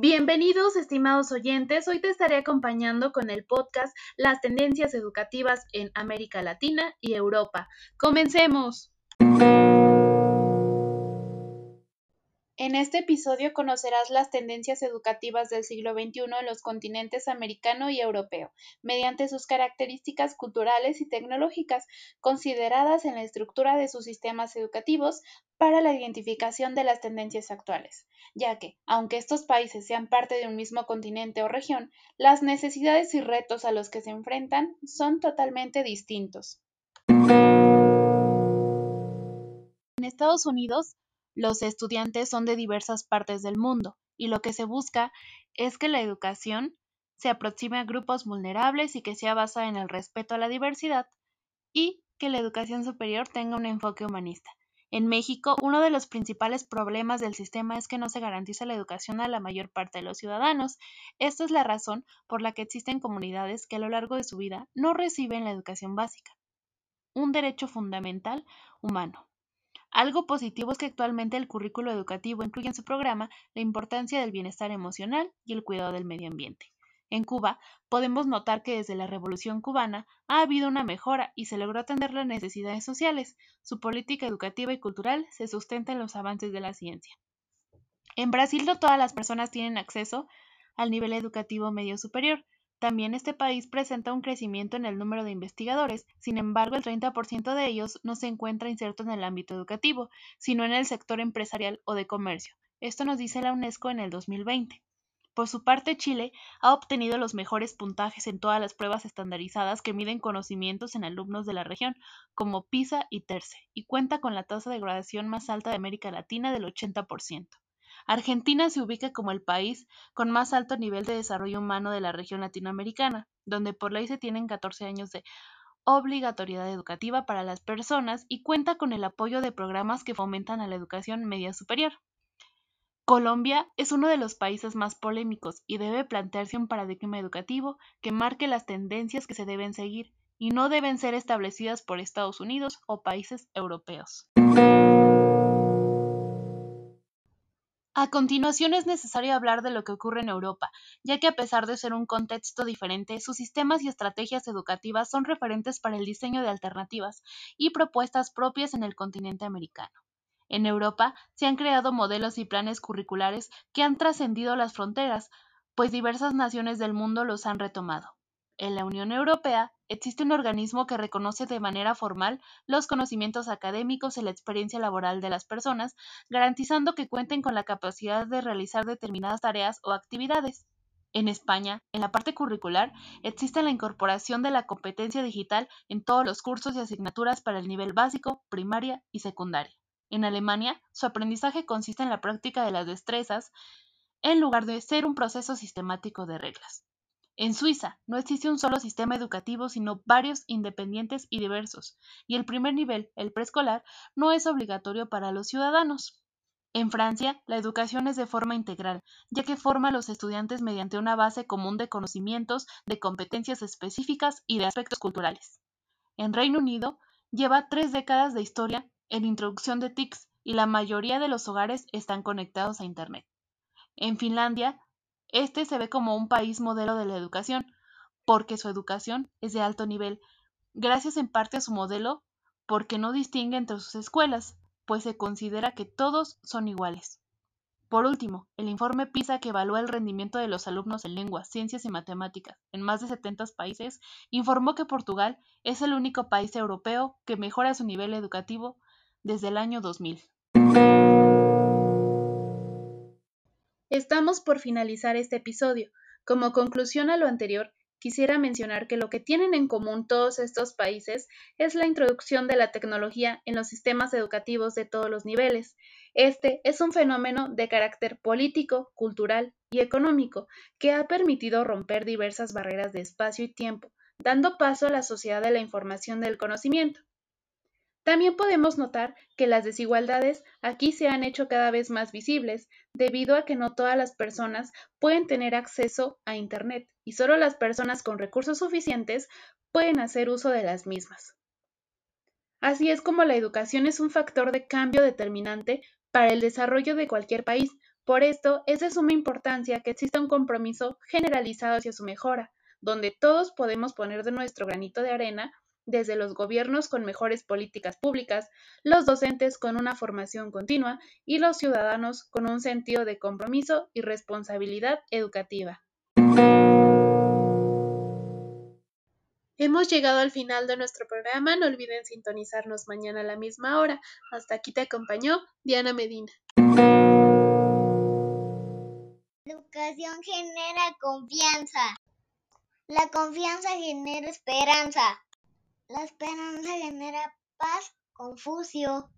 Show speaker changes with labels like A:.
A: Bienvenidos, estimados oyentes. Hoy te estaré acompañando con el podcast Las tendencias educativas en América Latina y Europa. Comencemos. En este episodio conocerás las tendencias educativas del siglo XXI en los continentes americano y europeo, mediante sus características culturales y tecnológicas, consideradas en la estructura de sus sistemas educativos para la identificación de las tendencias actuales, ya que, aunque estos países sean parte de un mismo continente o región, las necesidades y retos a los que se enfrentan son totalmente distintos. En Estados Unidos, los estudiantes son de diversas partes del mundo y lo que se busca es que la educación se aproxime a grupos vulnerables y que sea basada en el respeto a la diversidad y que la educación superior tenga un enfoque humanista. En México, uno de los principales problemas del sistema es que no se garantiza la educación a la mayor parte de los ciudadanos. Esta es la razón por la que existen comunidades que a lo largo de su vida no reciben la educación básica, un derecho fundamental humano. Algo positivo es que actualmente el currículo educativo incluye en su programa la importancia del bienestar emocional y el cuidado del medio ambiente. En Cuba, podemos notar que desde la Revolución cubana ha habido una mejora y se logró atender las necesidades sociales. Su política educativa y cultural se sustenta en los avances de la ciencia. En Brasil no todas las personas tienen acceso al nivel educativo medio superior, también este país presenta un crecimiento en el número de investigadores, sin embargo el 30% de ellos no se encuentra inserto en el ámbito educativo, sino en el sector empresarial o de comercio. Esto nos dice la UNESCO en el 2020. Por su parte, Chile ha obtenido los mejores puntajes en todas las pruebas estandarizadas que miden conocimientos en alumnos de la región, como PISA y TERCE, y cuenta con la tasa de graduación más alta de América Latina del 80%. Argentina se ubica como el país con más alto nivel de desarrollo humano de la región latinoamericana, donde por ley se tienen 14 años de obligatoriedad educativa para las personas y cuenta con el apoyo de programas que fomentan a la educación media superior. Colombia es uno de los países más polémicos y debe plantearse un paradigma educativo que marque las tendencias que se deben seguir y no deben ser establecidas por Estados Unidos o países europeos. A continuación es necesario hablar de lo que ocurre en Europa, ya que a pesar de ser un contexto diferente, sus sistemas y estrategias educativas son referentes para el diseño de alternativas y propuestas propias en el continente americano. En Europa se han creado modelos y planes curriculares que han trascendido las fronteras, pues diversas naciones del mundo los han retomado. En la Unión Europea existe un organismo que reconoce de manera formal los conocimientos académicos y la experiencia laboral de las personas, garantizando que cuenten con la capacidad de realizar determinadas tareas o actividades. En España, en la parte curricular, existe la incorporación de la competencia digital en todos los cursos y asignaturas para el nivel básico, primaria y secundaria. En Alemania, su aprendizaje consiste en la práctica de las destrezas en lugar de ser un proceso sistemático de reglas. En Suiza no existe un solo sistema educativo, sino varios independientes y diversos, y el primer nivel, el preescolar, no es obligatorio para los ciudadanos. En Francia, la educación es de forma integral, ya que forma a los estudiantes mediante una base común de conocimientos, de competencias específicas y de aspectos culturales. En Reino Unido, lleva tres décadas de historia en introducción de TICs y la mayoría de los hogares están conectados a Internet. En Finlandia, este se ve como un país modelo de la educación, porque su educación es de alto nivel, gracias en parte a su modelo, porque no distingue entre sus escuelas, pues se considera que todos son iguales. Por último, el informe PISA que evalúa el rendimiento de los alumnos en lenguas, ciencias y matemáticas en más de 70 países informó que Portugal es el único país europeo que mejora su nivel educativo desde el año 2000. Estamos por finalizar este episodio. Como conclusión a lo anterior, quisiera mencionar que lo que tienen en común todos estos países es la introducción de la tecnología en los sistemas educativos de todos los niveles. Este es un fenómeno de carácter político, cultural y económico que ha permitido romper diversas barreras de espacio y tiempo, dando paso a la sociedad de la información del conocimiento. También podemos notar que las desigualdades aquí se han hecho cada vez más visibles debido a que no todas las personas pueden tener acceso a Internet y solo las personas con recursos suficientes pueden hacer uso de las mismas. Así es como la educación es un factor de cambio determinante para el desarrollo de cualquier país, Por esto, es de suma importancia que exista un compromiso generalizado hacia su mejora, donde todos podemos poner de nuestro granito de arena, desde los gobiernos con mejores políticas públicas, los docentes con una formación continua y los ciudadanos con un sentido de compromiso y responsabilidad educativa. Hemos llegado al final de nuestro programa, no olviden sintonizarnos mañana a la misma hora. Hasta aquí te acompañó Diana Medina.
B: Educación genera confianza. La confianza genera esperanza. La esperanza genera paz, confucio.